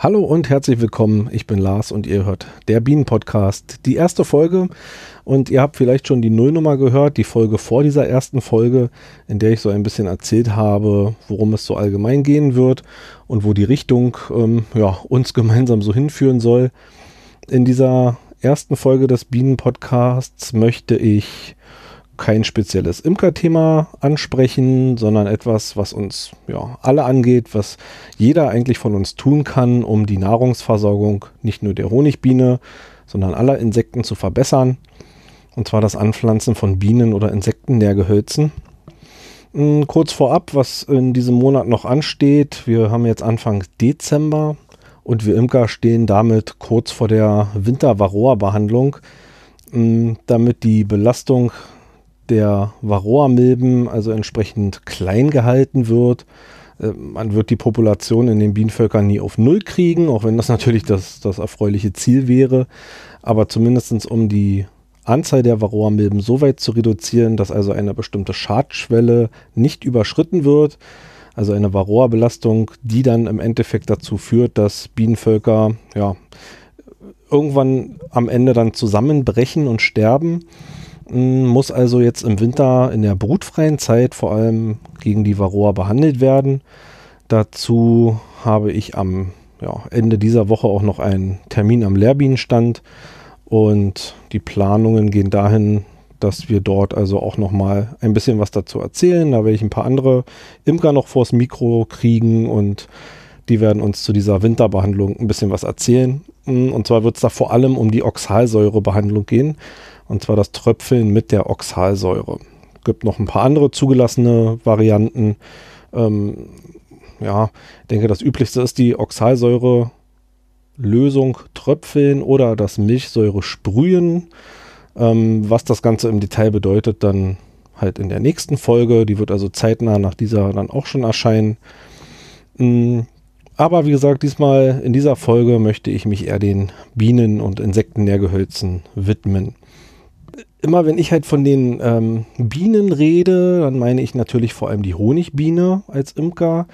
Hallo und herzlich willkommen. Ich bin Lars und ihr hört der Bienen-Podcast. Die erste Folge und ihr habt vielleicht schon die Nullnummer gehört, die Folge vor dieser ersten Folge, in der ich so ein bisschen erzählt habe, worum es so allgemein gehen wird und wo die Richtung ähm, ja, uns gemeinsam so hinführen soll. In dieser ersten Folge des Bienen-Podcasts möchte ich kein spezielles Imker-Thema ansprechen, sondern etwas, was uns ja, alle angeht, was jeder eigentlich von uns tun kann, um die Nahrungsversorgung nicht nur der Honigbiene, sondern aller Insekten zu verbessern. Und zwar das Anpflanzen von Bienen- oder Insektennährgehölzen. Hm, kurz vorab, was in diesem Monat noch ansteht. Wir haben jetzt Anfang Dezember und wir Imker stehen damit kurz vor der Winter-Varroa-Behandlung, hm, damit die Belastung der Varroa-Milben also entsprechend klein gehalten wird. Äh, man wird die Population in den Bienenvölkern nie auf Null kriegen, auch wenn das natürlich das, das erfreuliche Ziel wäre. Aber zumindest um die Anzahl der Varroa-Milben so weit zu reduzieren, dass also eine bestimmte Schadschwelle nicht überschritten wird. Also eine Varroa-Belastung, die dann im Endeffekt dazu führt, dass Bienenvölker ja, irgendwann am Ende dann zusammenbrechen und sterben muss also jetzt im Winter in der brutfreien Zeit vor allem gegen die Varroa behandelt werden. Dazu habe ich am ja, Ende dieser Woche auch noch einen Termin am Lehrbienenstand und die Planungen gehen dahin, dass wir dort also auch noch mal ein bisschen was dazu erzählen. Da werde ich ein paar andere Imker noch vors Mikro kriegen und die werden uns zu dieser Winterbehandlung ein bisschen was erzählen. Und zwar wird es da vor allem um die Oxalsäurebehandlung gehen und zwar das Tröpfeln mit der Oxalsäure. Gibt noch ein paar andere zugelassene Varianten. Ähm, ja, ich denke, das üblichste ist die Oxalsäure Lösung tröpfeln oder das Milchsäure sprühen. Ähm, was das Ganze im Detail bedeutet, dann halt in der nächsten Folge. Die wird also zeitnah nach dieser dann auch schon erscheinen. Mm, aber wie gesagt, diesmal in dieser Folge möchte ich mich eher den Bienen- und Insektennährgehölzen widmen immer wenn ich halt von den ähm, Bienen rede, dann meine ich natürlich vor allem die Honigbiene als Imker.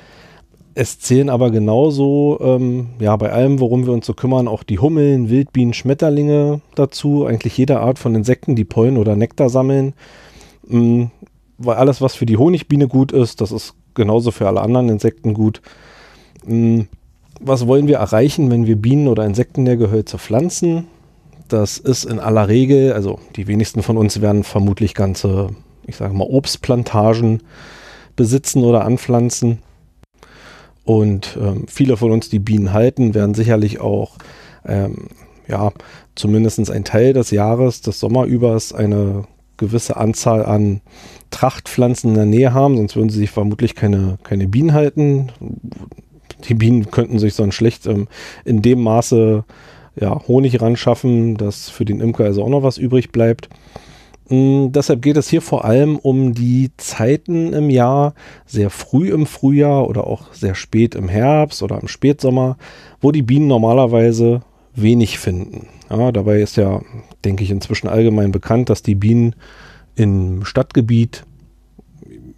Es zählen aber genauso, ähm, ja, bei allem, worum wir uns so kümmern, auch die Hummeln, Wildbienen, Schmetterlinge dazu. Eigentlich jede Art von Insekten, die Pollen oder Nektar sammeln. Ähm, weil alles, was für die Honigbiene gut ist, das ist genauso für alle anderen Insekten gut. Ähm, was wollen wir erreichen, wenn wir Bienen- oder Insektennährgehölze pflanzen? Das ist in aller Regel, also die wenigsten von uns werden vermutlich ganze, ich sage mal, Obstplantagen besitzen oder anpflanzen. Und ähm, viele von uns, die Bienen halten, werden sicherlich auch, ähm, ja, zumindest ein Teil des Jahres, des Sommerübers, eine gewisse Anzahl an Trachtpflanzen in der Nähe haben, sonst würden sie sich vermutlich keine, keine Bienen halten. Die Bienen könnten sich sonst schlecht ähm, in dem Maße ja, Honig ran schaffen, dass für den Imker also auch noch was übrig bleibt. Mm, deshalb geht es hier vor allem um die Zeiten im Jahr, sehr früh im Frühjahr oder auch sehr spät im Herbst oder im Spätsommer, wo die Bienen normalerweise wenig finden. Ja, dabei ist ja, denke ich, inzwischen allgemein bekannt, dass die Bienen im Stadtgebiet,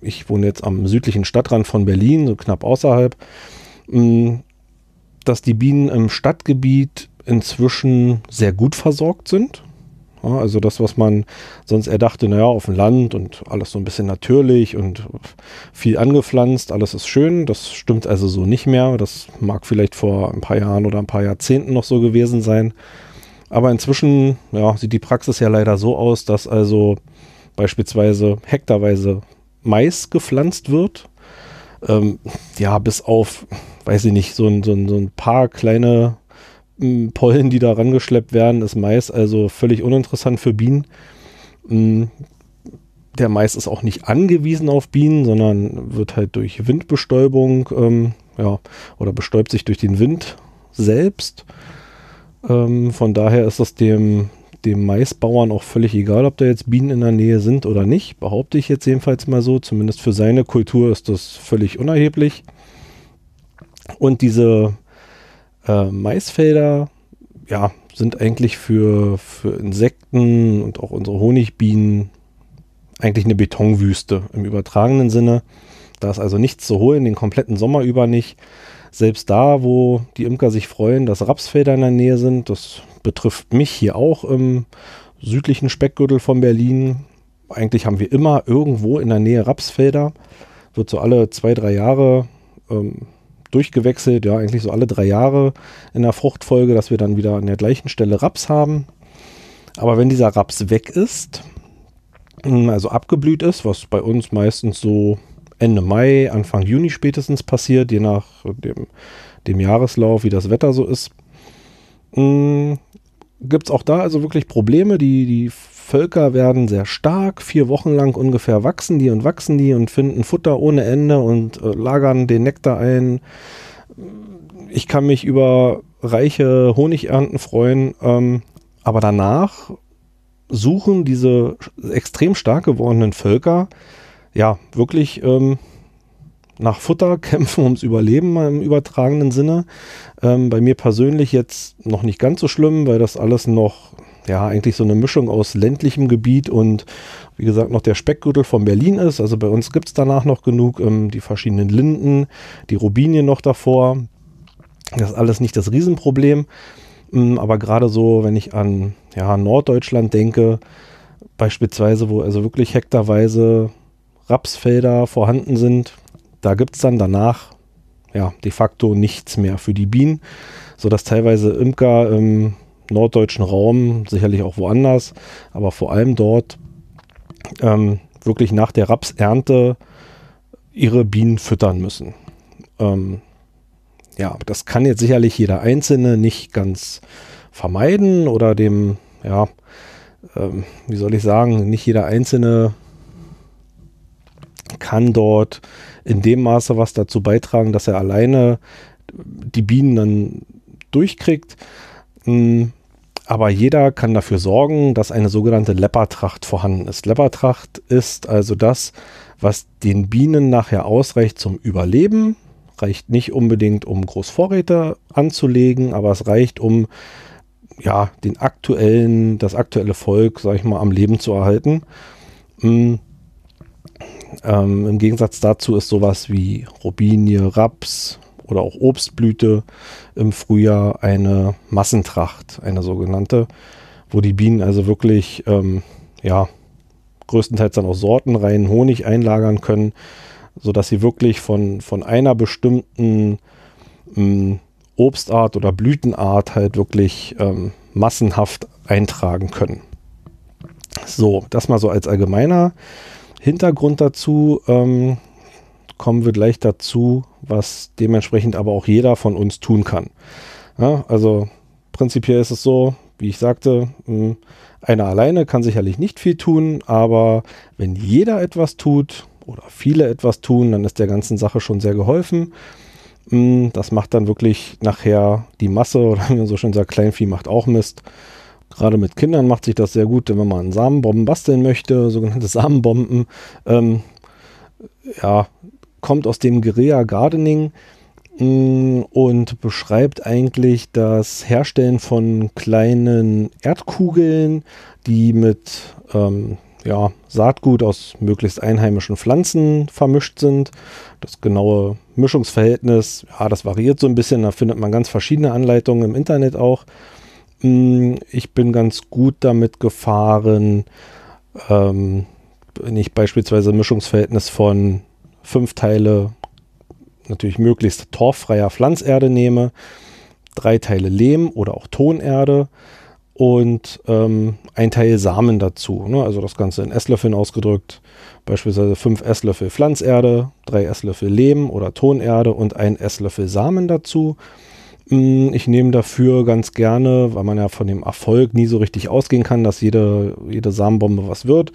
ich wohne jetzt am südlichen Stadtrand von Berlin, so knapp außerhalb, mm, dass die Bienen im Stadtgebiet inzwischen sehr gut versorgt sind. Ja, also das, was man sonst eher dachte, naja, auf dem Land und alles so ein bisschen natürlich und viel angepflanzt, alles ist schön. Das stimmt also so nicht mehr. Das mag vielleicht vor ein paar Jahren oder ein paar Jahrzehnten noch so gewesen sein. Aber inzwischen ja, sieht die Praxis ja leider so aus, dass also beispielsweise hektarweise Mais gepflanzt wird. Ähm, ja, bis auf, weiß ich nicht, so ein, so ein, so ein paar kleine Pollen, die da rangeschleppt werden, ist Mais also völlig uninteressant für Bienen. Mm, der Mais ist auch nicht angewiesen auf Bienen, sondern wird halt durch Windbestäubung, ähm, ja, oder bestäubt sich durch den Wind selbst. Ähm, von daher ist es dem, dem Maisbauern auch völlig egal, ob da jetzt Bienen in der Nähe sind oder nicht. Behaupte ich jetzt jedenfalls mal so. Zumindest für seine Kultur ist das völlig unerheblich. Und diese äh, Maisfelder, ja, sind eigentlich für, für Insekten und auch unsere Honigbienen eigentlich eine Betonwüste im übertragenen Sinne. Da ist also nichts zu holen, den kompletten Sommer über nicht. selbst da, wo die Imker sich freuen, dass Rapsfelder in der Nähe sind, das betrifft mich hier auch im südlichen Speckgürtel von Berlin. Eigentlich haben wir immer irgendwo in der Nähe Rapsfelder. Wird so alle zwei, drei Jahre ähm, durchgewechselt, ja, eigentlich so alle drei Jahre in der Fruchtfolge, dass wir dann wieder an der gleichen Stelle Raps haben. Aber wenn dieser Raps weg ist, hm, also abgeblüht ist, was bei uns meistens so Ende Mai, Anfang Juni spätestens passiert, je nach dem, dem Jahreslauf, wie das Wetter so ist, hm, gibt es auch da also wirklich Probleme. Die, die Völker werden sehr stark, vier Wochen lang ungefähr wachsen die und wachsen die und finden Futter ohne Ende und äh, lagern den Nektar ein. Ich kann mich über reiche Honigernten freuen, ähm, aber danach suchen diese extrem stark gewordenen Völker ja wirklich ähm, nach Futter kämpfen ums Überleben im übertragenen Sinne. Ähm, bei mir persönlich jetzt noch nicht ganz so schlimm, weil das alles noch, ja, eigentlich so eine Mischung aus ländlichem Gebiet und wie gesagt noch der Speckgürtel von Berlin ist. Also bei uns gibt es danach noch genug, ähm, die verschiedenen Linden, die Robinien noch davor. Das ist alles nicht das Riesenproblem. Ähm, aber gerade so, wenn ich an ja, Norddeutschland denke, beispielsweise, wo also wirklich hektarweise Rapsfelder vorhanden sind, da gibt es dann danach ja de facto nichts mehr für die Bienen, sodass teilweise Imker im norddeutschen Raum, sicherlich auch woanders, aber vor allem dort ähm, wirklich nach der Rapsernte ihre Bienen füttern müssen. Ähm, ja, das kann jetzt sicherlich jeder Einzelne nicht ganz vermeiden oder dem, ja, ähm, wie soll ich sagen, nicht jeder Einzelne kann dort in dem Maße was dazu beitragen, dass er alleine die Bienen dann durchkriegt. Hm, aber jeder kann dafür sorgen, dass eine sogenannte Leppertracht vorhanden ist. Leppertracht ist also das, was den Bienen nachher ausreicht zum Überleben. Reicht nicht unbedingt, um Großvorräte anzulegen, aber es reicht, um ja, den aktuellen, das aktuelle Volk, sag ich mal, am Leben zu erhalten. Hm, ähm, Im Gegensatz dazu ist sowas wie Robinie, Raps oder auch Obstblüte im Frühjahr eine Massentracht, eine sogenannte, wo die Bienen also wirklich, ähm, ja, größtenteils dann auch sortenreinen Honig einlagern können, sodass sie wirklich von, von einer bestimmten ähm, Obstart oder Blütenart halt wirklich ähm, massenhaft eintragen können. So, das mal so als allgemeiner Hintergrund dazu ähm, kommen wir gleich dazu, was dementsprechend aber auch jeder von uns tun kann. Ja, also prinzipiell ist es so, wie ich sagte, hm, einer alleine kann sicherlich nicht viel tun, aber wenn jeder etwas tut oder viele etwas tun, dann ist der ganzen Sache schon sehr geholfen. Hm, das macht dann wirklich nachher die Masse oder wie man so schön sagt, Kleinvieh macht auch Mist. Gerade mit Kindern macht sich das sehr gut, wenn man Samenbomben basteln möchte, sogenannte Samenbomben. Ähm, ja, kommt aus dem Guerilla Gardening mm, und beschreibt eigentlich das Herstellen von kleinen Erdkugeln, die mit ähm, ja, Saatgut aus möglichst einheimischen Pflanzen vermischt sind. Das genaue Mischungsverhältnis, ja, das variiert so ein bisschen, da findet man ganz verschiedene Anleitungen im Internet auch. Hm, ich bin ganz gut damit gefahren, ähm, wenn ich beispielsweise Mischungsverhältnis von fünf Teile natürlich möglichst torffreier Pflanzerde nehme, drei Teile Lehm oder auch Tonerde und ähm, ein Teil Samen dazu. Ne? Also das Ganze in Esslöffeln ausgedrückt. Beispielsweise fünf Esslöffel Pflanzerde, drei Esslöffel Lehm oder Tonerde und ein Esslöffel Samen dazu. Mm, ich nehme dafür ganz gerne, weil man ja von dem Erfolg nie so richtig ausgehen kann, dass jede, jede Samenbombe was wird.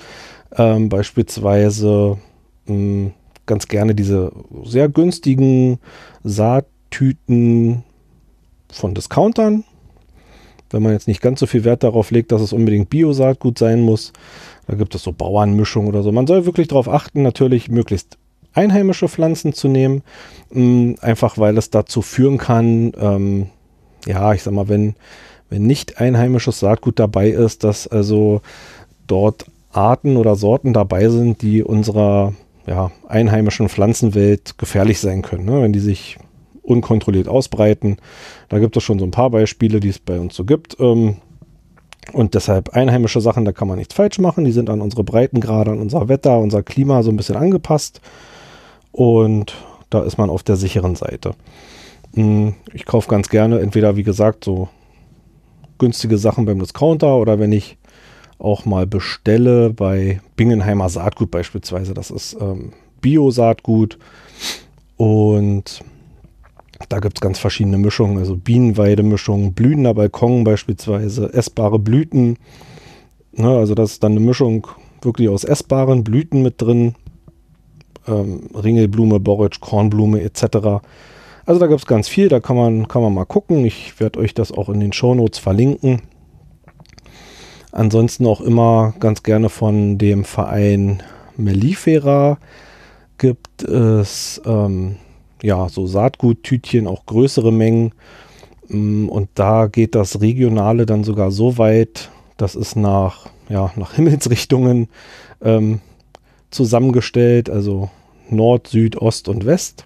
Ähm, beispielsweise mh, mm, ganz gerne diese sehr günstigen Saattüten von Discountern. Wenn man jetzt nicht ganz so viel Wert darauf legt, dass es unbedingt Bio-Saatgut sein muss. Da gibt es so Bauernmischung oder so. Man soll wirklich darauf achten, natürlich möglichst einheimische Pflanzen zu nehmen, mm, einfach weil es dazu führen kann, ähm, ja, ich sag mal, wenn, wenn nicht einheimisches Saatgut dabei ist, dass also dort Arten oder Sorten dabei sind, die unserer ja, einheimischen Pflanzenwelt gefährlich sein können. Ne? Wenn die sich unkontrolliert ausbreiten. Da gibt es schon so ein paar Beispiele, die es bei uns so gibt. Ähm, und deshalb einheimische Sachen, da kann man nichts falsch machen. Die sind an unsere Breitengrade, an unser Wetter, unser Klima so ein bisschen angepasst. Und da ist man auf der sicheren Seite. Hm, ich kaufe ganz gerne entweder, wie gesagt, so günstige Sachen beim Discounter oder wenn ich auch mal bestelle bei Bingenheimer Saatgut beispielsweise. Das ist ähm, Bio-Saatgut und da gibt es ganz verschiedene Mischungen, also Bienenweidemischungen, blühender Balkon beispielsweise, essbare Blüten. Ne, also das ist dann eine Mischung wirklich aus essbaren Blüten mit drin. Ähm, Ringelblume, Borage, Kornblume etc. Also da gibt es ganz viel, da kann man, kann man mal gucken. Ich werde euch das auch in den Shownotes verlinken. Ansonsten auch immer ganz gerne von dem Verein Mellifera gibt es ähm, ja so Saatguttütchen, auch größere Mengen. Mm, und da geht das Regionale dann sogar so weit, das ist nach, ja, nach Himmelsrichtungen ähm, zusammengestellt, also Nord, Süd, Ost und West.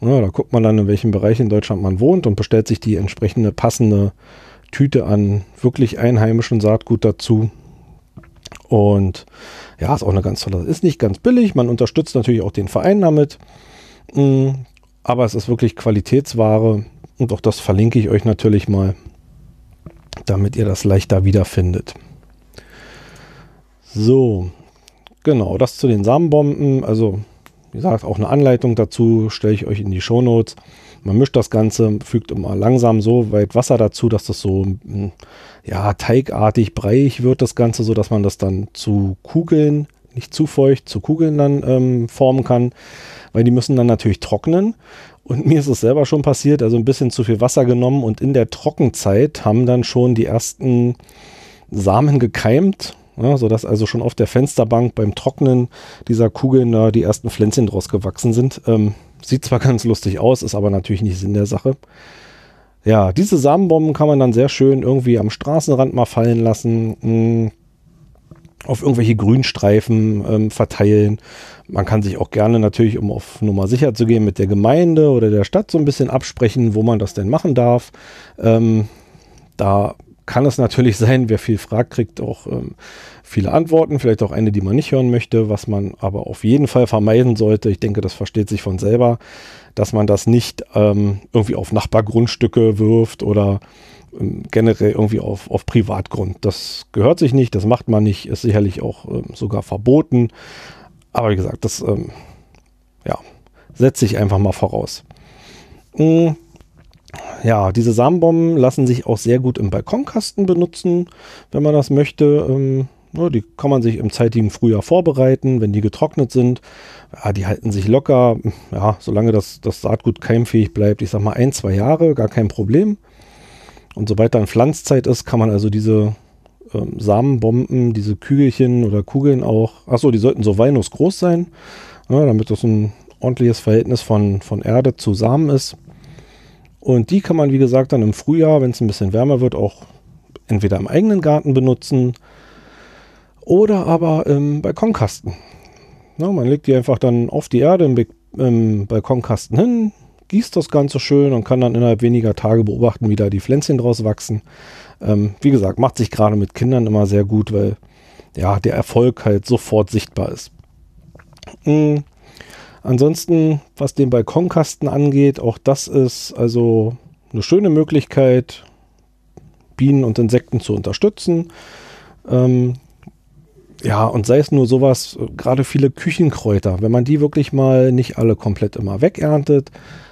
Ja, da guckt man dann, in welchem Bereich in Deutschland man wohnt und bestellt sich die entsprechende passende Tüte an wirklich einheimischem Saatgut dazu. Und ja, ist auch eine ganz tolle. Ist nicht ganz billig. Man unterstützt natürlich auch den Verein damit. Mm, aber es ist wirklich Qualitätsware. Und auch das verlinke ich euch natürlich mal, damit ihr das leichter wiederfindet. So, genau, das zu den Samenbomben. Also, wie gesagt, auch eine Anleitung dazu stelle ich euch in die Shownotes. Notes. Man mischt das Ganze, fügt immer langsam so weit Wasser dazu, dass das so hm, ja, teigartig breiig wird, das Ganze, so dass man das dann zu Kugeln, nicht zu feucht, zu Kugeln dann ähm, formen kann, weil die müssen dann natürlich trocknen. Und mir ist es selber schon passiert, also ein bisschen zu viel Wasser genommen und in der Trockenzeit haben dann schon die ersten Samen gekeimt, ja, sodass also schon auf der Fensterbank beim Trocknen dieser Kugeln da die ersten Pflänzchen draus gewachsen sind. Ähm, Sieht zwar ganz lustig aus, ist aber natürlich nicht Sinn der Sache. Ja, diese Samenbomben kann man dann sehr schön irgendwie am Straßenrand mal fallen lassen, mh, hm, auf irgendwelche Grünstreifen ähm, verteilen. Man kann sich auch gerne natürlich, um auf Nummer sicher zu gehen, mit der Gemeinde oder der Stadt so ein bisschen absprechen, wo man das denn machen darf. Ähm, da kann es natürlich sein, wer viel fragt, kriegt auch ähm, viele Antworten, vielleicht auch eine, die man nicht hören möchte, was man aber auf jeden Fall vermeiden sollte. Ich denke, das versteht sich von selber, dass man das nicht ähm, irgendwie auf Nachbargrundstücke wirft oder ähm, generell irgendwie auf, auf Privatgrund. Das gehört sich nicht, das macht man nicht, ist sicherlich auch ähm, sogar verboten. Aber wie gesagt, das ähm, ja, setze ich einfach mal voraus. Mhm. Ja, diese Samenbomben lassen sich auch sehr gut im Balkonkasten benutzen, wenn man das möchte. Ähm, die kann man sich im zeitigen Frühjahr vorbereiten, wenn die getrocknet sind. Ja, die halten sich locker, ja, solange das, das Saatgut keimfähig bleibt, ich sag mal ein, zwei Jahre, gar kein Problem. Und sobald dann Pflanzzeit ist, kann man also diese ähm, Samenbomben, diese Kügelchen oder Kugeln auch, achso, die sollten so Walnuss groß sein, ja, damit das ein ordentliches Verhältnis von, von Erde zu Samen ist. Und die kann man, wie gesagt, dann im Frühjahr, wenn es ein bisschen wärmer wird, auch entweder im eigenen Garten benutzen oder aber im Balkonkasten. Na, man legt die einfach dann auf die Erde im, im, Balkonkasten hin, gießt das Ganze schön und kann dann innerhalb weniger Tage beobachten, wie da die Pflänzchen draus wachsen. Ähm, wie gesagt, macht sich gerade mit Kindern immer sehr gut, weil ja, der Erfolg halt sofort sichtbar ist. Mhm. Ansonsten, was den Balkonkasten angeht, auch das ist also eine schöne Möglichkeit, Bienen und Insekten zu unterstützen. Ähm, ja, und sei es nur sowas, gerade viele Küchenkräuter, wenn man die wirklich mal nicht alle komplett immer wegerntet,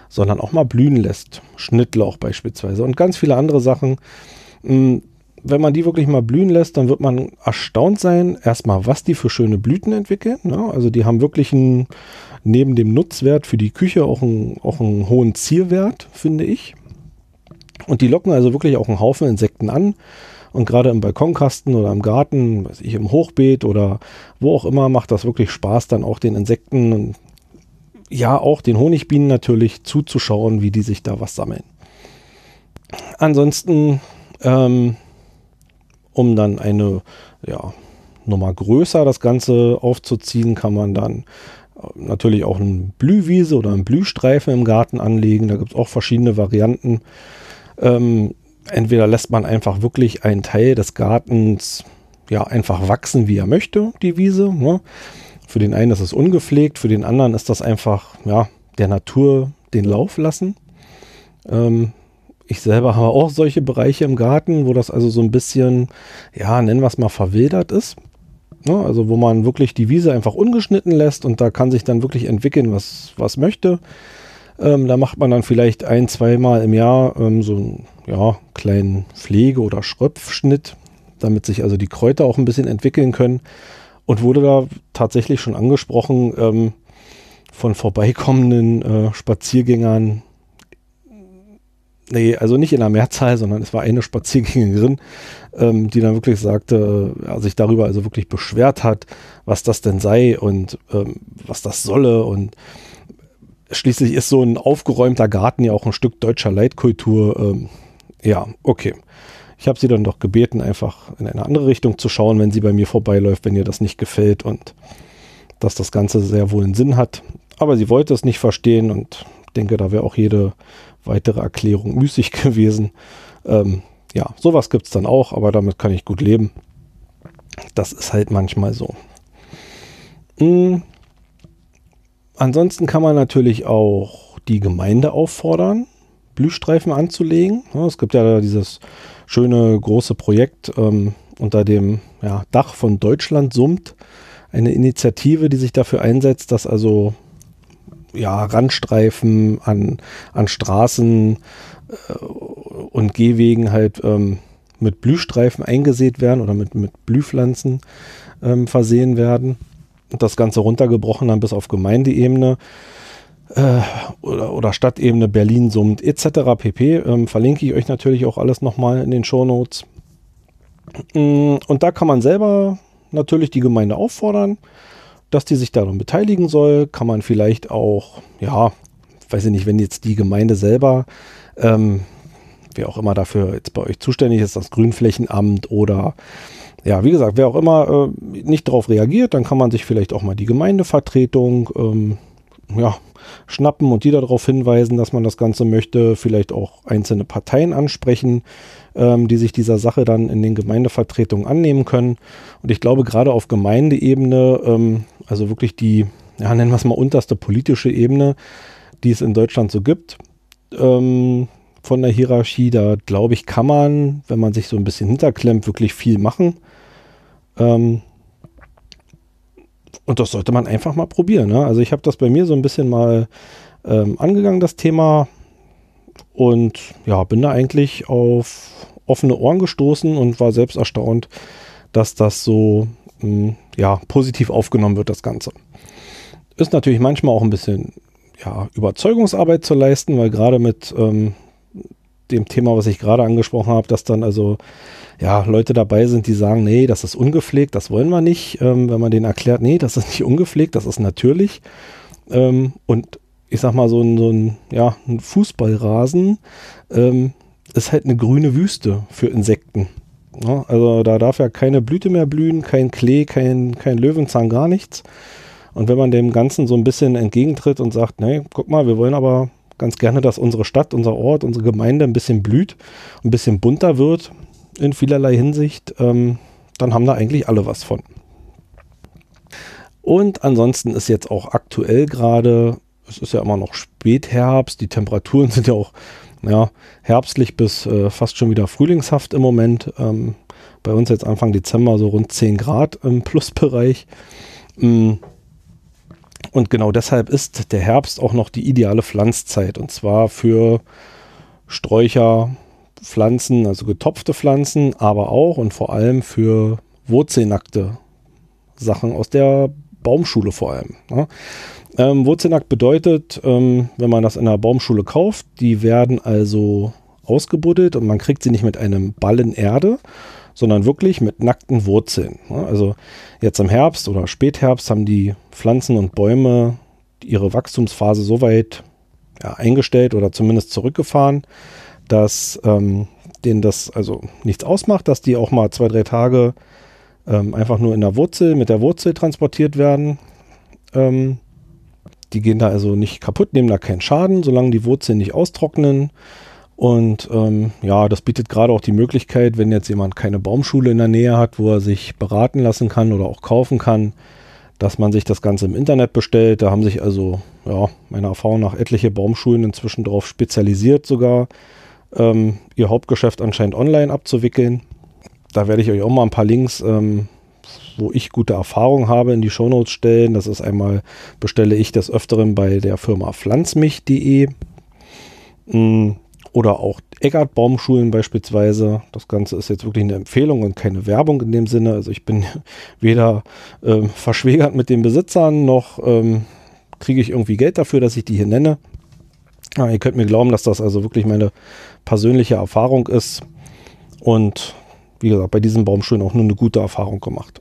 sondern auch mal blühen lässt. Schnittlauch beispielsweise und ganz viele andere Sachen. Hm, wenn man die wirklich mal blühen lässt, dann wird man erstaunt sein, erstmal, was die für schöne Blüten entwickeln. Ne? Also die haben wirklich einen, neben dem Nutzwert für die Küche auch einen, auch einen hohen Zielwert, finde ich. Und die locken also wirklich auch einen Haufen Insekten an. Und gerade im Balkonkasten oder im Garten, weiß ich, im Hochbeet oder wo auch immer, macht das wirklich Spaß, dann auch den Insekten und ja, auch den Honigbienen natürlich zuzuschauen, wie die sich da was sammeln. Ansonsten, ähm, um dann eine ja, Nummer größer das Ganze aufzuziehen, kann man dann natürlich auch eine Blühwiese oder einen Blühstreifen im Garten anlegen. Da gibt es auch verschiedene Varianten. Ähm, entweder lässt man einfach wirklich einen Teil des Gartens ja einfach wachsen, wie er möchte, die Wiese. Ne? Für den einen ist es ungepflegt, für den anderen ist das einfach ja der Natur den Lauf lassen. Ähm, ich selber habe auch solche Bereiche im Garten, wo das also so ein bisschen, ja, nennen wir es mal verwildert ist. Ne? Also wo man wirklich die Wiese einfach ungeschnitten lässt und da kann sich dann wirklich entwickeln, was, was möchte. Ähm, da macht man dann vielleicht ein, zweimal im Jahr ähm, so einen ja, kleinen Pflege- oder Schröpfschnitt, damit sich also die Kräuter auch ein bisschen entwickeln können. Und wurde da tatsächlich schon angesprochen ähm, von vorbeikommenden äh, Spaziergängern, nee, also nicht in der Mehrzahl, sondern es war eine Spaziergängerin, ähm, die dann wirklich sagte, äh, sich darüber also wirklich beschwert hat, was das denn sei und ähm, was das solle und schließlich ist so ein aufgeräumter Garten ja auch ein Stück deutscher Leitkultur. Ähm, ja, okay. Ich habe sie dann doch gebeten, einfach in eine andere Richtung zu schauen, wenn sie bei mir vorbeiläuft, wenn ihr das nicht gefällt und dass das Ganze sehr wohl einen Sinn hat. Aber sie wollte es nicht verstehen und denke, da wäre auch jede weitere Erklärung müßig gewesen. Ähm, ja, sowas gibt es dann auch, aber damit kann ich gut leben. Das ist halt manchmal so. Mhm. Ansonsten kann man natürlich auch die Gemeinde auffordern, Blühstreifen anzulegen. Es gibt ja dieses schöne große Projekt ähm, unter dem ja, Dach von Deutschland summt. Eine Initiative, die sich dafür einsetzt, dass also ja, Randstreifen an, an Straßen äh, und Gehwegen halt ähm, mit Blühstreifen eingesät werden oder mit, mit Blühpflanzen ähm, versehen werden. Das Ganze runtergebrochen dann bis auf Gemeindeebene äh, oder, oder Stadtebene, Berlin summt etc. pp. Ähm, verlinke ich euch natürlich auch alles nochmal in den Shownotes. Mm, und da kann man selber natürlich die Gemeinde auffordern, dass die sich daran beteiligen soll. Kann man vielleicht auch, ja, weiß ich nicht, wenn jetzt die Gemeinde selber, ähm, wer auch immer dafür jetzt bei euch zuständig ist, das Grünflächenamt oder ja, wie gesagt, wer auch immer äh, nicht darauf reagiert, dann kann man sich vielleicht auch mal die Gemeindevertretung ähm, ja, schnappen und die darauf hinweisen, dass man das Ganze möchte, vielleicht auch einzelne Parteien ansprechen, ähm, die sich dieser Sache dann in den Gemeindevertretungen annehmen können. Und ich glaube, gerade auf Gemeindeebene, ähm, also wirklich die, ja, nennen wir es mal unterste politische Ebene, die es in Deutschland so gibt, ähm, von der Hierarchie, da glaube ich, kann man, wenn man sich so ein bisschen hinterklemmt, wirklich viel machen. Ähm, und das sollte man einfach mal probieren. Ne? Also ich habe das bei mir so ein bisschen mal ähm, angegangen, das Thema. Und ja, bin da eigentlich auf offene Ohren gestoßen und war selbst erstaunt, dass das so mh, hm, ja, positiv aufgenommen wird, das Ganze. Ist natürlich manchmal auch ein bisschen ja, Überzeugungsarbeit zu leisten, weil gerade mit ähm, dem Thema, was ich gerade angesprochen habe, dass dann also ja, Leute dabei sind, die sagen, nee, das ist ungepflegt, das wollen wir nicht. Ähm, wenn man denen erklärt, nee, das ist nicht ungepflegt, das ist natürlich. Ähm, und ich sag mal, so ein, so ein, ja, ein Fußballrasen ähm, ist halt eine grüne Wüste für Insekten. Ja, also da darf ja keine Blüte mehr blühen, kein Klee, kein, kein Löwenzahn, gar nichts. Und wenn man dem Ganzen so ein bisschen entgegentritt und sagt, nee, guck mal, wir wollen aber ganz gerne, dass unsere Stadt, unser Ort, unsere Gemeinde ein bisschen blüht, ein bisschen bunter wird, in vielerlei Hinsicht, ähm, dann haben da eigentlich alle was von. Und ansonsten ist jetzt auch aktuell gerade, es ist ja immer noch Spätherbst, die Temperaturen sind ja auch ja, herbstlich bis äh, fast schon wieder frühlingshaft im Moment. Ähm, bei uns jetzt Anfang Dezember so rund 10 Grad im Plusbereich. Mm. Und genau deshalb ist der Herbst auch noch die ideale Pflanzzeit. Und zwar für Sträucher, Pflanzen, also getopfte Pflanzen, aber auch und vor allem für wurzelnackte Sachen aus der Baumschule vor allem. Ne? Ähm, Wurzelnackt bedeutet, ähm, wenn man das in der Baumschule kauft, die werden also ausgebuddelt und man kriegt sie nicht mit einem Ballen Erde, sondern wirklich mit nackten Wurzeln. Ne? Also jetzt im Herbst oder Spätherbst haben die Pflanzen und Bäume ihre Wachstumsphase so weit ja, eingestellt oder zumindest zurückgefahren, dass ähm, denen das also nichts ausmacht, dass die auch mal zwei, drei Tage ähm, einfach nur in der Wurzel, mit der Wurzel transportiert werden. Ähm, die gehen da also nicht kaputt, nehmen da keinen Schaden, solange die Wurzeln nicht austrocknen. Und ähm, ja, das bietet gerade auch die Möglichkeit, wenn jetzt jemand keine Baumschule in der Nähe hat, wo er sich beraten lassen kann oder auch kaufen kann, dass man sich das Ganze im Internet bestellt. Da haben sich also, ja, meiner Erfahrung nach etliche Baumschulen inzwischen darauf spezialisiert, sogar ähm, ihr Hauptgeschäft anscheinend online abzuwickeln. Da werde ich euch auch mal ein paar Links, ähm, wo ich gute Erfahrungen habe, in die Shownotes stellen. Das ist einmal, bestelle ich des Öfteren bei der Firma pflanzmich.de. Mm, oder auch Eggert Baumschulen beispielsweise. Das Ganze ist jetzt wirklich eine Empfehlung und keine Werbung in dem Sinne. Also ich bin weder ähm, verschwägert mit den Besitzern noch ähm, kriege ich irgendwie Geld dafür, dass ich die hier nenne. Ja, ihr könnt mir glauben, dass das also wirklich meine persönliche Erfahrung ist. Und wie gesagt, bei diesen Baumschulen auch nur eine gute Erfahrung gemacht.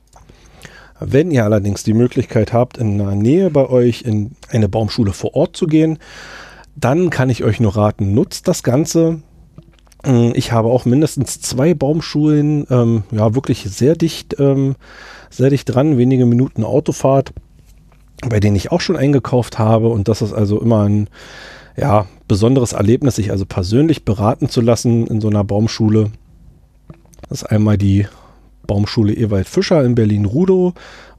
Wenn ihr allerdings die Möglichkeit habt, in der Nähe bei euch in eine Baumschule vor Ort zu gehen, dann kann ich euch nur raten, nutzt das Ganze. Mm, ich habe auch mindestens zwei Baumschulen, ähm, ja, wirklich sehr dicht, ähm, sehr dicht dran, wenige Minuten Autofahrt, bei denen ich auch schon eingekauft habe. Und das ist also immer ein, ja, besonderes Erlebnis, sich also persönlich beraten zu lassen in so einer Baumschule. Das ist einmal die Baumschule Ewald Fischer in Berlin-Rudow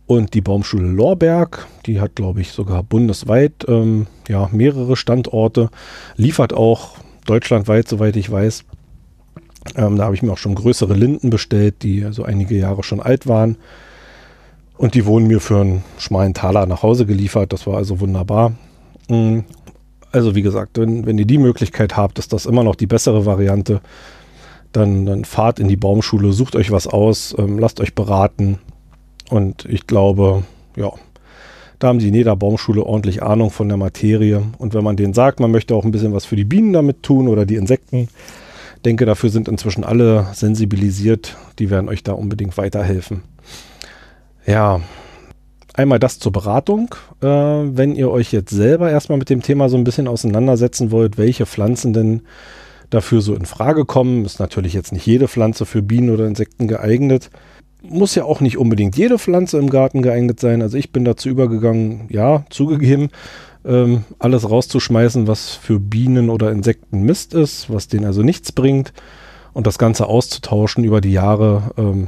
und die Baumschule Lorberg, die hat, glaube ich, sogar bundesweit ähm, ja, mehrere Standorte, liefert auch deutschlandweit, soweit ich weiß. Ähm, da habe ich mir auch schon größere Linden bestellt, die also einige Jahre schon alt waren. Und die wurden mir für einen schmalen Taler nach Hause geliefert. Das war also wunderbar. Mm, also wie gesagt, wenn, wenn ihr die Möglichkeit habt, ist das immer noch die bessere Variante. Dann, dann fahrt in die Baumschule, sucht euch was aus, ähm, lasst euch beraten und ich glaube, ja, da haben die in jeder Baumschule ordentlich Ahnung von der Materie. Und wenn man denen sagt, man möchte auch ein bisschen was für die Bienen damit tun oder die Insekten, denke, dafür sind inzwischen alle sensibilisiert. Die werden euch da unbedingt weiterhelfen. Ja, einmal das zur Beratung. Äh, wenn ihr euch jetzt selber erstmal mit dem Thema so ein bisschen auseinandersetzen wollt, welche Pflanzen denn dafür so in Frage kommen, ist natürlich jetzt nicht jede Pflanze für Bienen oder Insekten geeignet muss ja auch nicht unbedingt jede Pflanze im Garten geeignet sein. Also ich bin dazu übergegangen, ja, zugegeben, ähm, alles rauszuschmeißen, was für Bienen oder Insekten Mist ist, was denen also nichts bringt und das Ganze auszutauschen über die Jahre, ähm,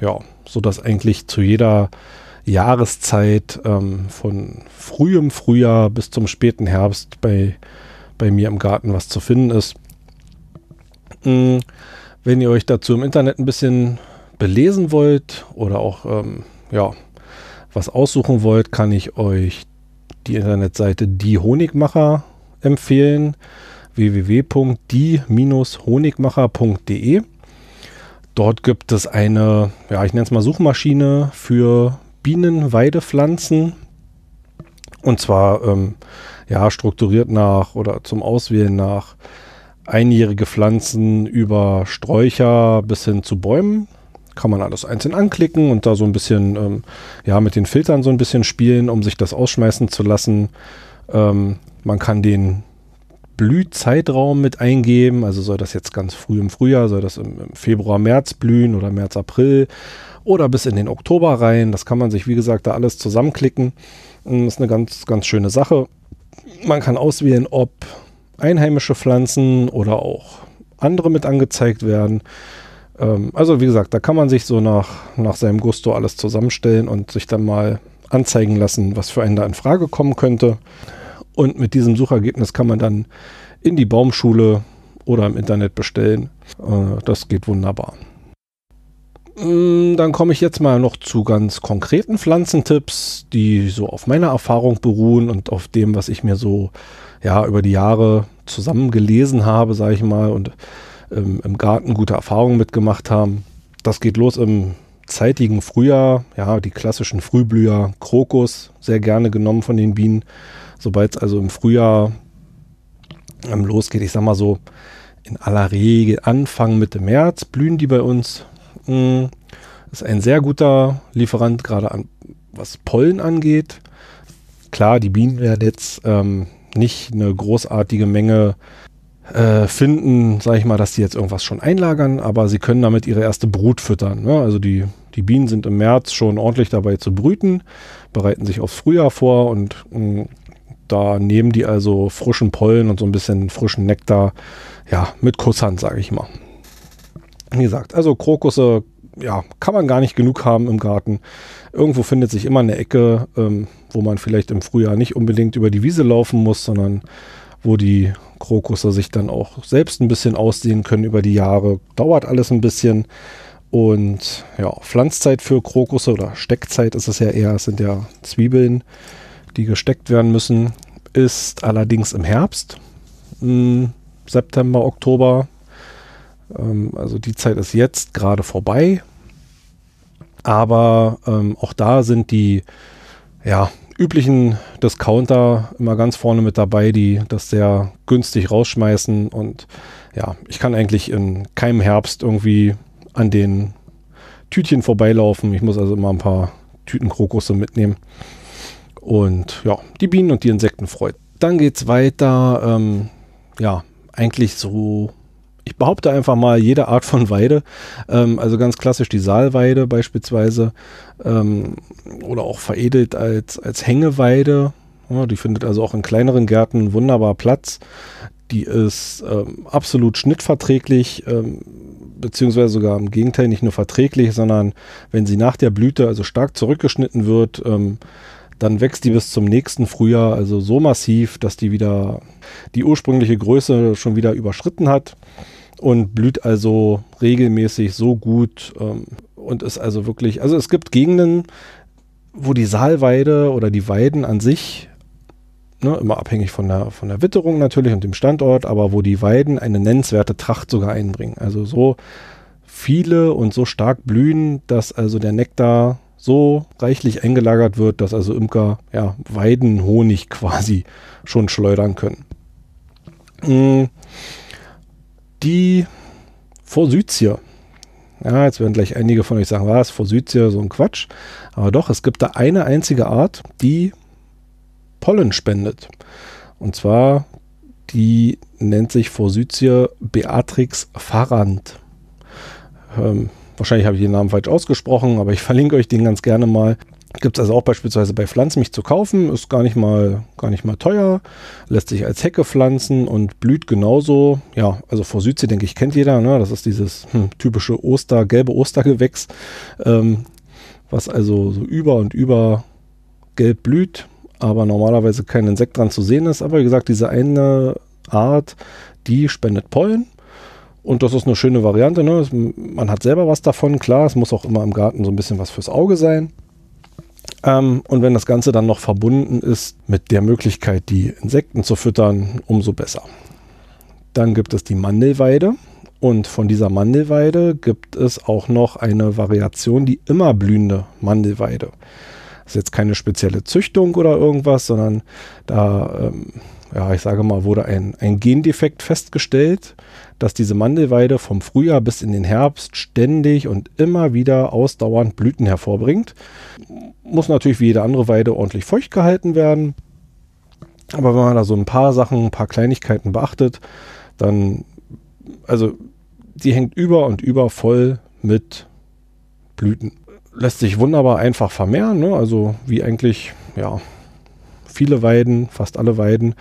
ja, sodass eigentlich zu jeder Jahreszeit ähm, von frühem Frühjahr bis zum späten Herbst bei, bei mir im Garten was zu finden ist. Wenn ihr euch dazu im Internet ein bisschen belesen wollt oder auch ähm, ja, was aussuchen wollt, kann ich euch die Internetseite Die Honigmacher empfehlen. www.die-honigmacher.de Dort gibt es eine, ja, ich nenne es mal Suchmaschine für Bienenweidepflanzen. Und zwar, ähm, ja, strukturiert nach oder zum Auswählen nach einjährige Pflanzen über Sträucher bis hin zu Bäumen kann man alles einzeln anklicken und da so ein bisschen, ähm, ja, mit den Filtern so ein bisschen spielen, um sich das ausschmeißen zu lassen. Ähm, man kann den Blühzeitraum mit eingeben, also soll das jetzt ganz früh im Frühjahr, soll das im, im Februar, März blühen oder März, April oder bis in den Oktober rein. Das kann man sich, wie gesagt, da alles zusammenklicken. Das ist eine ganz, ganz schöne Sache. Man kann auswählen, ob einheimische Pflanzen oder auch andere mit angezeigt werden. Ähm, also wie gesagt, da kann man sich so nach, nach seinem Gusto alles zusammenstellen und sich dann mal anzeigen lassen, was für einen da in Frage kommen könnte. Und mit diesem Suchergebnis kann man dann in die Baumschule oder im Internet bestellen. Äh, das geht wunderbar. Mm, dann komme ich jetzt mal noch zu ganz konkreten Pflanzentipps, die so auf meiner Erfahrung beruhen und auf dem, was ich mir so ja über die Jahre zusammengelesen habe, sage ich mal, und ähm, im Garten gute Erfahrungen mitgemacht haben. Das geht los im zeitigen Frühjahr, ja, die klassischen Frühblüher, Krokus, sehr gerne genommen von den Bienen. Sobald es also im Frühjahr ähm, losgeht, ich sag mal so, in aller Regel Anfang Mitte März blühen die bei uns. Mhm. Ist ein sehr guter Lieferant, gerade an was Pollen angeht. Klar, die Bienen werden jetzt ähm, nicht eine großartige Menge äh, finden, sage ich mal, dass die jetzt irgendwas schon einlagern, aber sie können damit ihre erste Brut füttern. Ne? Also die, die Bienen sind im März schon ordentlich dabei zu brüten, bereiten sich aufs Frühjahr vor und mh, mm, da nehmen die also frischen Pollen und so ein bisschen frischen Nektar, ja, mit Kusshand, sage ich mal. Wie gesagt, also Krokusse, ja, kann man gar nicht genug haben im Garten. Irgendwo findet sich immer eine Ecke, ähm, wo man vielleicht im Frühjahr nicht unbedingt über die Wiese laufen muss, sondern wo die Krokusse sich dann auch selbst ein bisschen aussehen können über die Jahre. Dauert alles ein bisschen. Und ja, Pflanzzeit für Krokusse oder Steckzeit ist es ja eher, es sind ja Zwiebeln, die gesteckt werden müssen, ist allerdings im Herbst, im September, Oktober. Ähm, also die Zeit ist jetzt gerade vorbei. Aber ähm, auch da sind die ja, üblichen Discounter immer ganz vorne mit dabei, die das sehr günstig rausschmeißen. Und ja, ich kann eigentlich in keinem Herbst irgendwie an den Tütchen vorbeilaufen. Ich muss also immer ein paar Tüten Krokusse mitnehmen. Und ja, die Bienen und die Insekten freut. Dann geht es weiter. Ähm, ja, eigentlich so, ich behaupte einfach mal jede Art von Weide. Ähm, also ganz klassisch die Saalweide beispielsweise. Ähm, oder auch veredelt als, als Hängeweide. Ja, die findet also auch in kleineren Gärten wunderbar Platz. Die ist ähm, absolut schnittverträglich. Ähm, beziehungsweise sogar im Gegenteil nicht nur verträglich, sondern wenn sie nach der Blüte also stark zurückgeschnitten wird, ähm, dann wächst die bis zum nächsten Frühjahr also so massiv, dass die wieder die ursprüngliche Größe schon wieder überschritten hat und blüht also regelmäßig so gut ähm, und ist also wirklich, also es gibt Gegenden, wo die Saalweide oder die Weiden an sich Ne, immer abhängig von der, von der Witterung natürlich und dem Standort, aber wo die Weiden eine nennenswerte Tracht sogar einbringen. Also so viele und so stark blühen, dass also der Nektar so reichlich eingelagert wird, dass also Imker ja, Weidenhonig quasi schon schleudern können. Mm, die Forsythie. Ja, jetzt werden gleich einige von euch sagen, was, Forsythie, so ein Quatsch. Aber doch, es gibt da eine einzige Art, die Pollen spendet. Und zwar, die nennt sich Forsythia Beatrix farand. Ähm, wahrscheinlich habe ich den Namen falsch ausgesprochen, aber ich verlinke euch den ganz gerne mal. Gibt es also auch beispielsweise bei Pflanzmilch zu kaufen, ist gar nicht mal, gar nicht mal teuer, lässt sich als Hecke pflanzen und blüht genauso. Ja, also Forsythia, denke ich, kennt jeder. Ne? Das ist dieses hm, typische Oster, gelbe Ostergewächs, ähm, was also so über und über gelb blüht aber normalerweise kein Insekt dran zu sehen ist. Aber wie gesagt, diese eine Art, die spendet Pollen. Und das ist eine schöne Variante. Ne? Man hat selber was davon, klar. Es muss auch immer im Garten so ein bisschen was fürs Auge sein. Ähm, und wenn das Ganze dann noch verbunden ist mit der Möglichkeit, die Insekten zu füttern, umso besser. Dann gibt es die Mandelweide. Und von dieser Mandelweide gibt es auch noch eine Variation, die immer blühende Mandelweide. Das ist jetzt keine spezielle Züchtung oder irgendwas, sondern da, ähm, ja, ich sage mal, wurde ein, ein Gendefekt festgestellt, dass diese Mandelweide vom Frühjahr bis in den Herbst ständig und immer wieder ausdauernd Blüten hervorbringt. Muss natürlich wie jede andere Weide ordentlich feucht gehalten werden. Aber wenn man da so ein paar Sachen, ein paar Kleinigkeiten beachtet, dann, also die hängt über und über voll mit Blüten lässt sich wunderbar einfach vermehren. Ne? Also wie eigentlich, ja, viele Weiden, fast alle Weiden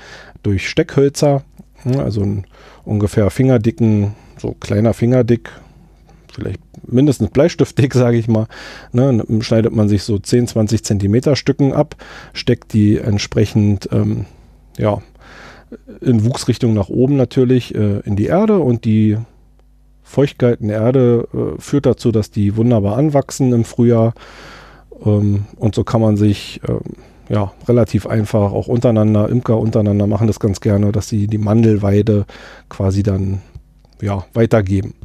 durch Steckhölzer. Ne? Also einen ungefähr fingerdicken, so kleiner Fingerdick, vielleicht mindestens Bleistiftdick, sage ich mal. Ne? Schneidet man sich so 10, 20 Zentimeter Stücken ab, steckt die entsprechend, ähm, ja, in Wuchsrichtung nach oben natürlich äh, in die Erde und die Feuchtgehalt in der Erde äh, führt dazu, dass die wunderbar anwachsen im Frühjahr. Ähm, und so kann man sich ähm, ja, relativ einfach auch untereinander, Imker untereinander machen das ganz gerne, dass sie die Mandelweide quasi dann ja, weitergeben.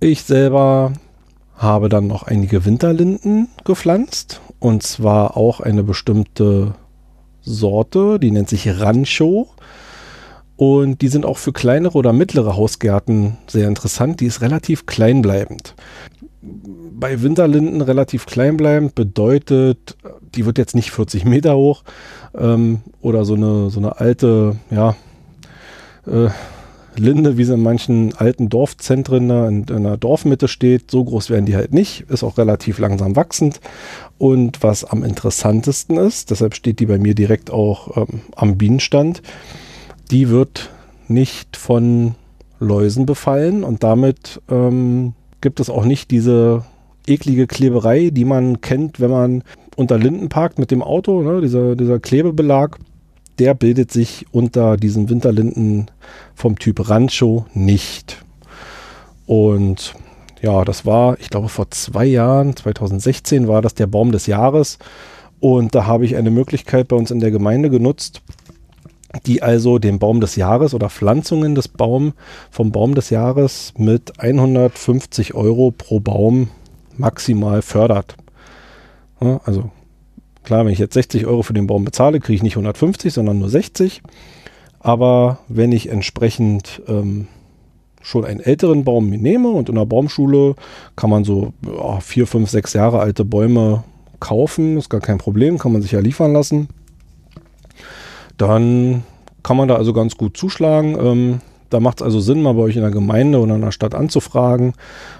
Ich selber habe dann noch einige Winterlinden gepflanzt und zwar auch eine bestimmte Sorte, die nennt sich Rancho. Und die sind auch für kleinere oder mittlere Hausgärten sehr interessant. Die ist relativ kleinbleibend. Bei Winterlinden relativ kleinbleibend bedeutet, die wird jetzt nicht 40 Meter hoch ähm, oder so eine, so eine alte, ja, äh, Linde, wie sie in manchen alten Dorfzentren in, in einer Dorfmitte steht. So groß werden die halt nicht, ist auch relativ langsam wachsend Und was am interessantesten ist, deshalb steht die bei mir direkt auch ähm, am Bienenstand, die wird nicht von Läusen befallen und damit ähm, gibt es auch nicht diese eklige Kleberei, die man kennt, wenn man unter Linden parkt mit dem Auto, ne? dieser, dieser Klebebelag, der bildet sich unter diesen Winterlinden vom Typ Rancho nicht. Und ja, das war, ich glaube, vor zwei Jahren, 2016 war das der Baum des Jahres. Und da habe ich eine Möglichkeit bei uns in der Gemeinde genutzt, die also den Baum des Jahres oder Pflanzungen des Baum vom Baum des Jahres mit 150 Euro pro Baum maximal fördert. Also klar, wenn ich jetzt 60 Euro für den Baum bezahle, kriege ich nicht 150, sondern nur 60. Aber wenn ich entsprechend ähm, schon einen älteren Baum nehme und in der Baumschule kann man so ja, vier, fünf, sechs Jahre alte Bäume kaufen, ist gar kein Problem, kann man sich ja liefern lassen. Dann kann man da also ganz gut zuschlagen. Ähm, da macht es also Sinn, mal bei euch in der Gemeinde oder in der Stadt anzufragen,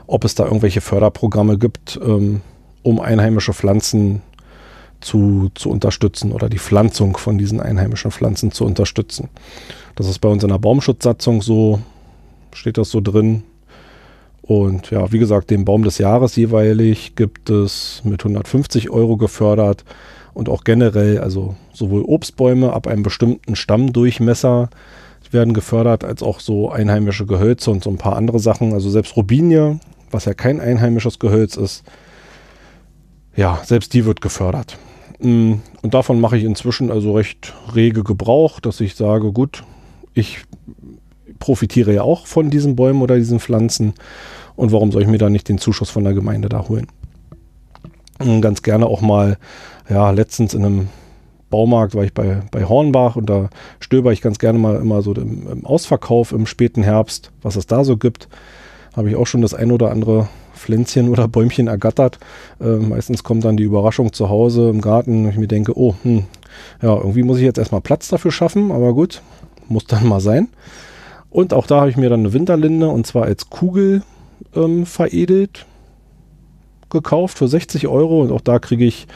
ob es da irgendwelche Förderprogramme gibt, ähm, um einheimische Pflanzen zu, zu unterstützen oder die Pflanzung von diesen einheimischen Pflanzen zu unterstützen. Das ist bei uns in der Baumschutzsatzung so, steht das so drin. Und ja, wie gesagt, den Baum des Jahres jeweilig gibt es mit 150 Euro gefördert und auch generell, also sowohl Obstbäume ab einem bestimmten Stammdurchmesser werden gefördert, als auch so einheimische Gehölze und so ein paar andere Sachen. Also selbst Robinie, was ja kein einheimisches Gehölz ist, ja, selbst die wird gefördert. Mm, und davon mache ich inzwischen also recht rege Gebrauch, dass ich sage, gut, ich profitiere ja auch von diesen Bäumen oder diesen Pflanzen und warum soll ich mir da nicht den Zuschuss von der Gemeinde da holen? Und ganz gerne auch mal, ja, letztens in einem Baumarkt war ich bei, bei Hornbach und da stöber ich ganz gerne mal immer so im Ausverkauf im späten Herbst, was es da so gibt. Habe ich auch schon das ein oder andere Pflänzchen oder Bäumchen ergattert. Äh, meistens kommt dann die Überraschung zu Hause im Garten und ich mir denke, oh, hm, ja, irgendwie muss ich jetzt erstmal Platz dafür schaffen, aber gut, muss dann mal sein. Und auch da habe ich mir dann eine Winterlinde und zwar als Kugel ähm, veredelt gekauft für 60 Euro und auch da kriege ich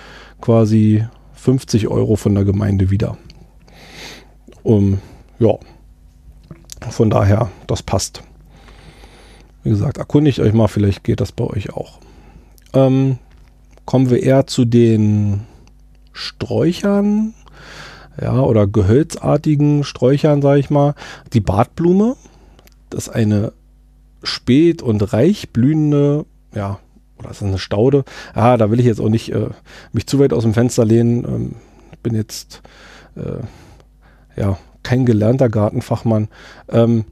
quasi 50 Euro von der Gemeinde wieder. Um, ja, von daher, das passt. Wie gesagt, erkundigt euch mal, vielleicht geht das bei euch auch. Ähm, kommen wir eher zu den Sträuchern, ja, oder gehölzartigen Sträuchern, sage ich mal. Die Bartblume, das ist eine spät und reich blühende, ja, oder ist das eine Staude? Ah, da will ich jetzt auch nicht äh, mich zu weit aus dem Fenster lehnen. Ähm, bin jetzt äh, ja kein gelernter Gartenfachmann. Ähm,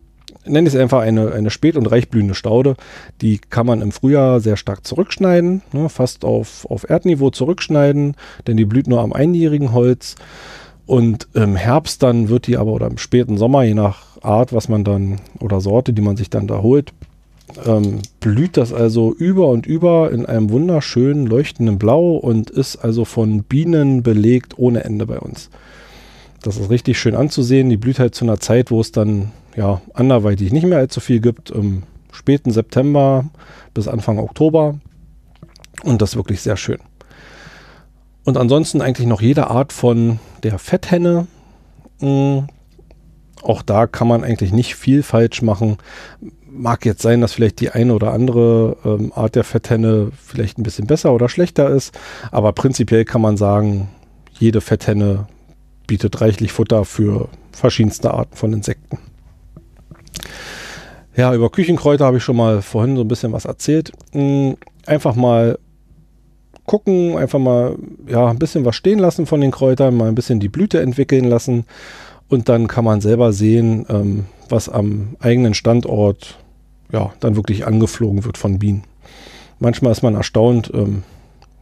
nenne ich es einfach eine, eine spät- und reichblühende Staude. Die kann man im Frühjahr sehr stark zurückschneiden, ne, fast auf, auf Erdniveau zurückschneiden, denn die blüht nur am einjährigen Holz. Und im Herbst dann wird die aber, oder im späten Sommer, je nach Art, was man dann, oder Sorte, die man sich dann da holt, ähm, blüht das also über und über in einem wunderschönen leuchtenden Blau und ist also von Bienen belegt ohne Ende bei uns. Das ist richtig schön anzusehen. Die blüht halt zu einer Zeit, wo es dann ja anderweitig nicht mehr allzu viel gibt, im späten September bis Anfang Oktober. Und das ist wirklich sehr schön. Und ansonsten eigentlich noch jede Art von der Fetthenne. Hm, auch da kann man eigentlich nicht viel falsch machen mag jetzt sein, dass vielleicht die eine oder andere ähm, Art der Fetthenne vielleicht ein bisschen besser oder schlechter ist, aber prinzipiell kann man sagen, jede Fetthenne bietet reichlich Futter für verschiedenste Arten von Insekten. Ja, über Küchenkräuter habe ich schon mal vorhin so ein bisschen was erzählt. Hm, einfach mal gucken, einfach mal ja, ein bisschen was stehen lassen von den Kräutern, mal ein bisschen die Blüte entwickeln lassen und dann kann man selber sehen, ähm, was am eigenen Standort ja, dann wirklich angeflogen wird von Bienen. Manchmal ist man erstaunt, ähm,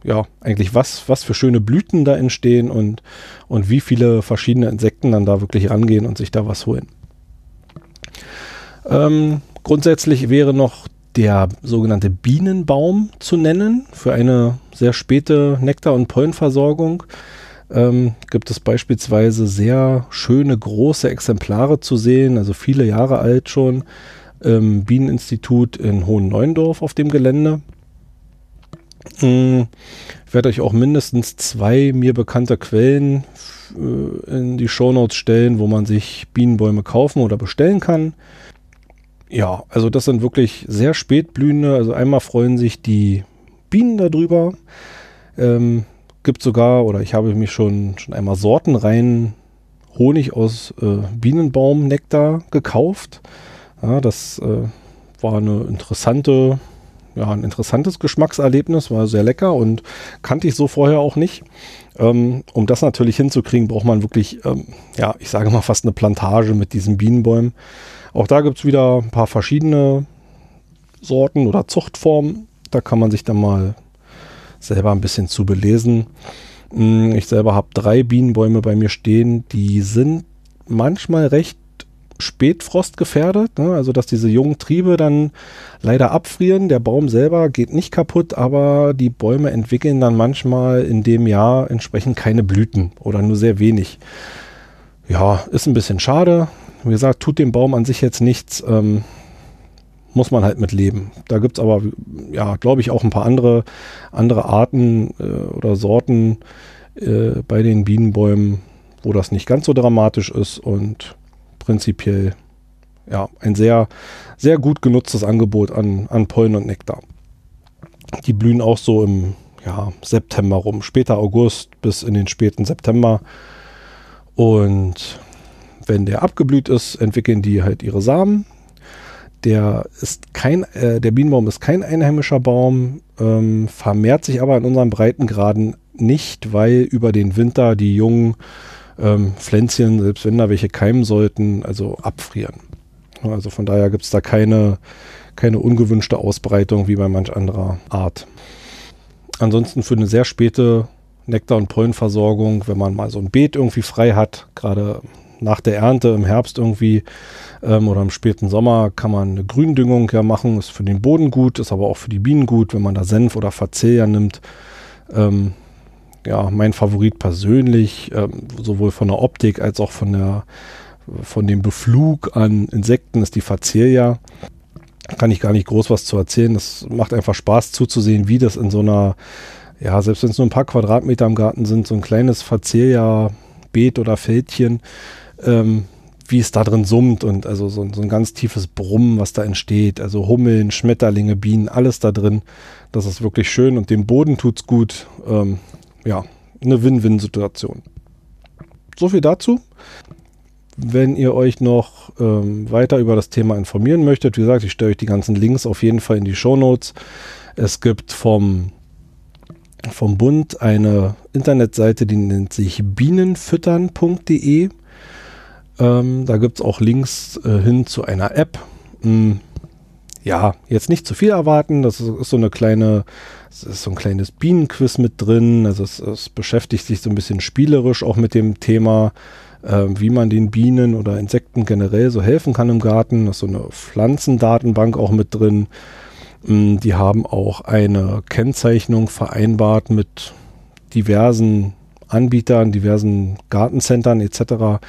ja, eigentlich was, was für schöne Blüten da entstehen und, und wie viele verschiedene Insekten dann da wirklich rangehen und sich da was holen. Ähm, grundsätzlich wäre noch der sogenannte Bienenbaum zu nennen für eine sehr späte Nektar- und Pollenversorgung ähm, gibt es beispielsweise sehr schöne große Exemplare zu sehen, also viele Jahre alt schon, im Bieneninstitut in Hohen Neuendorf auf dem Gelände. Hm, ich werde euch auch mindestens zwei mir bekannte Quellen äh, in die Shownotes stellen, wo man sich Bienenbäume kaufen oder bestellen kann. Ja, also das sind wirklich sehr spätblühende. Also einmal freuen sich die Bienen darüber. Ähm, gibt sogar, oder ich habe mich schon, schon einmal sortenrein Honig aus äh, Bienenbaumnektar gekauft. Ja, das äh, war eine interessante, ja, ein interessantes Geschmackserlebnis, war sehr lecker und kannte ich so vorher auch nicht. Ähm, um das natürlich hinzukriegen, braucht man wirklich, ähm, ja, ich sage mal fast eine Plantage mit diesen Bienenbäumen. Auch da gibt es wieder ein paar verschiedene Sorten oder Zuchtformen. Da kann man sich dann mal selber ein bisschen zu belesen. Hm, ich selber habe drei Bienenbäume bei mir stehen, die sind manchmal recht spätfrostgefährdet, ne? also dass diese jungen Triebe dann leider abfrieren. Der Baum selber geht nicht kaputt, aber die Bäume entwickeln dann manchmal in dem Jahr entsprechend keine Blüten oder nur sehr wenig. Ja, ist ein bisschen schade. Wie gesagt, tut dem Baum an sich jetzt nichts. Ähm, muss man halt mit leben. Da gibt es aber, ja, glaube ich, auch ein paar andere, andere Arten äh, oder Sorten äh, bei den Bienenbäumen, wo das nicht ganz so dramatisch ist und prinzipiell ja, ein sehr, sehr gut genutztes Angebot an, an Pollen und Nektar. Die blühen auch so im ja, September rum, später August bis in den späten September. Und wenn der abgeblüht ist, entwickeln die halt ihre Samen. Der ist kein, äh, der Bienenbaum ist kein einheimischer Baum, ähm, vermehrt sich aber in unseren Breitengraden nicht, weil über den Winter die jungen ähm, Pflänzchen, selbst wenn da welche keimen sollten, also abfrieren. Also von daher gibt es da keine, keine ungewünschte Ausbreitung wie bei manch anderer Art. Ansonsten für eine sehr späte Nektar- und Pollenversorgung, wenn man mal so ein Beet irgendwie frei hat, gerade nach der Ernte im Herbst irgendwie ähm, oder im späten Sommer kann man eine Gründüngung ja machen. Ist für den Boden gut, ist aber auch für die Bienen gut, wenn man da Senf oder Facelia nimmt. Ähm, ja, mein Favorit persönlich, ähm, sowohl von der Optik als auch von der von dem Beflug an Insekten ist die Facelia. Kann ich gar nicht groß was zu erzählen. Das macht einfach Spaß zuzusehen, wie das in so einer, ja, selbst wenn es nur ein paar Quadratmeter im Garten sind, so ein kleines Facelia-Beet oder Feldchen, ähm, wie es da drin summt und also so, so, ein ganz tiefes Brummen, was da entsteht. Also Hummeln, Schmetterlinge, Bienen, alles da drin. Das ist wirklich schön und dem Boden tut es gut. Ähm, ja, eine Win-Win-Situation. So viel dazu. Wenn ihr euch noch ähm, weiter über das Thema informieren möchtet, wie gesagt, ich stelle euch die ganzen Links auf jeden Fall in die Show Notes. Es gibt vom, vom Bund eine Internetseite, die nennt sich bienenfüttern.de. Ähm, da gibt es auch Links äh, hin zu einer App. Hm, ja, jetzt nicht zu viel erwarten. Das ist, ist so eine kleine ist so ein kleines Bienenquiz mit drin. Also es, es, beschäftigt sich so ein bisschen spielerisch auch mit dem Thema, äh, wie man den Bienen oder Insekten generell so helfen kann im Garten. Da ist so eine Pflanzendatenbank auch mit drin. Mm, die haben auch eine Kennzeichnung vereinbart mit diversen Anbietern, diversen Gartencentern etc.,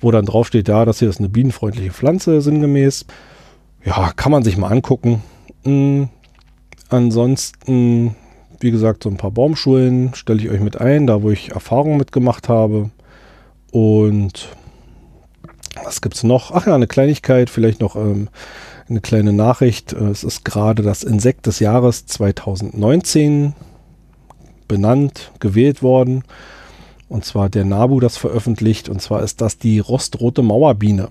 wo dann draufsteht, ja, das hier ist eine bienenfreundliche Pflanze sinngemäß. Ja, kann man sich mal angucken. Mm, Ansonsten, wie gesagt, so ein paar Baumschulen stelle ich euch mit ein, da wo ich Erfahrungen mitgemacht habe. Und was gibt es noch? Ach ja, eine Kleinigkeit, vielleicht noch ähm, eine kleine Nachricht. Es ist gerade das Insekt des Jahres 2019 benannt, gewählt worden. Und zwar der NABU das veröffentlicht. Und zwar ist das die rostrote Mauerbiene.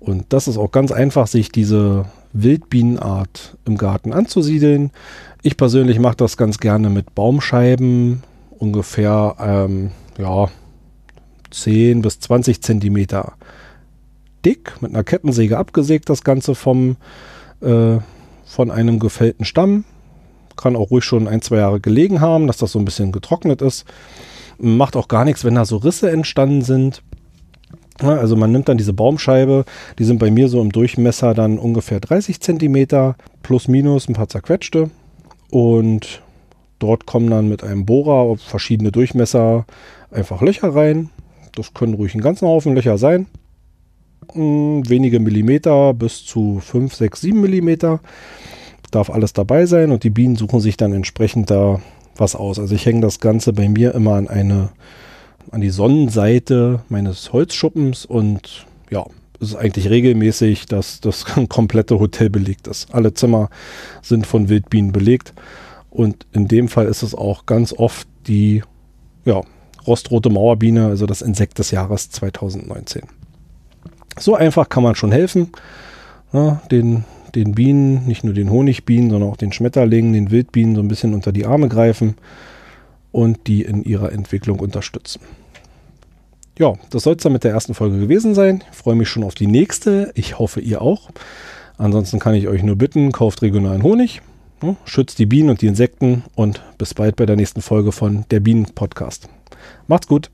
Und das ist auch ganz einfach, sich diese Wildbienenart im Garten anzusiedeln. Ich persönlich mache das ganz gerne mit Baumscheiben, ungefähr ähm, ja, 10 bis 20 Zentimeter dick, mit einer Kettensäge abgesägt, das Ganze vom, äh, von einem gefällten Stamm. Kann auch ruhig schon ein, zwei Jahre gelegen haben, dass das so ein bisschen getrocknet ist. Macht auch gar nichts, wenn da so Risse entstanden sind. Also man nimmt dann diese Baumscheibe, die sind bei mir so im Durchmesser dann ungefähr 30 Zentimeter, plus minus ein paar zerquetschte. Und dort kommen dann mit einem Bohrer auf verschiedene Durchmesser einfach Löcher rein. Das können ruhig ein ganzer Haufen Löcher sein. Hm, wenige Millimeter bis zu 5, 6, 7 Millimeter. darf alles dabei sein und die Bienen suchen sich dann entsprechend da was aus. Also ich hänge das Ganze bei mir immer an eine, an die Sonnenseite meines Holzschuppens und ja, es ist eigentlich regelmäßig, dass das komplette Hotel belegt ist. Alle Zimmer sind von Wildbienen belegt und in dem Fall ist es auch ganz oft die ja, rostrote Mauerbiene, also das Insekt des Jahres 2019. So einfach kann man schon helfen, ja, den, den Bienen, nicht nur den Honigbienen, sondern auch den Schmetterlingen, den Wildbienen so ein bisschen unter die Arme greifen und die in ihrer Entwicklung unterstützen. Ja, das soll es dann mit der ersten Folge gewesen sein. Ich freue mich schon auf die nächste. Ich hoffe, ihr auch. Ansonsten kann ich euch nur bitten, kauft regionalen Honig, ne, schützt die Bienen und die Insekten und bis bald bei der nächsten Folge von der Bienen Podcast. Macht's gut.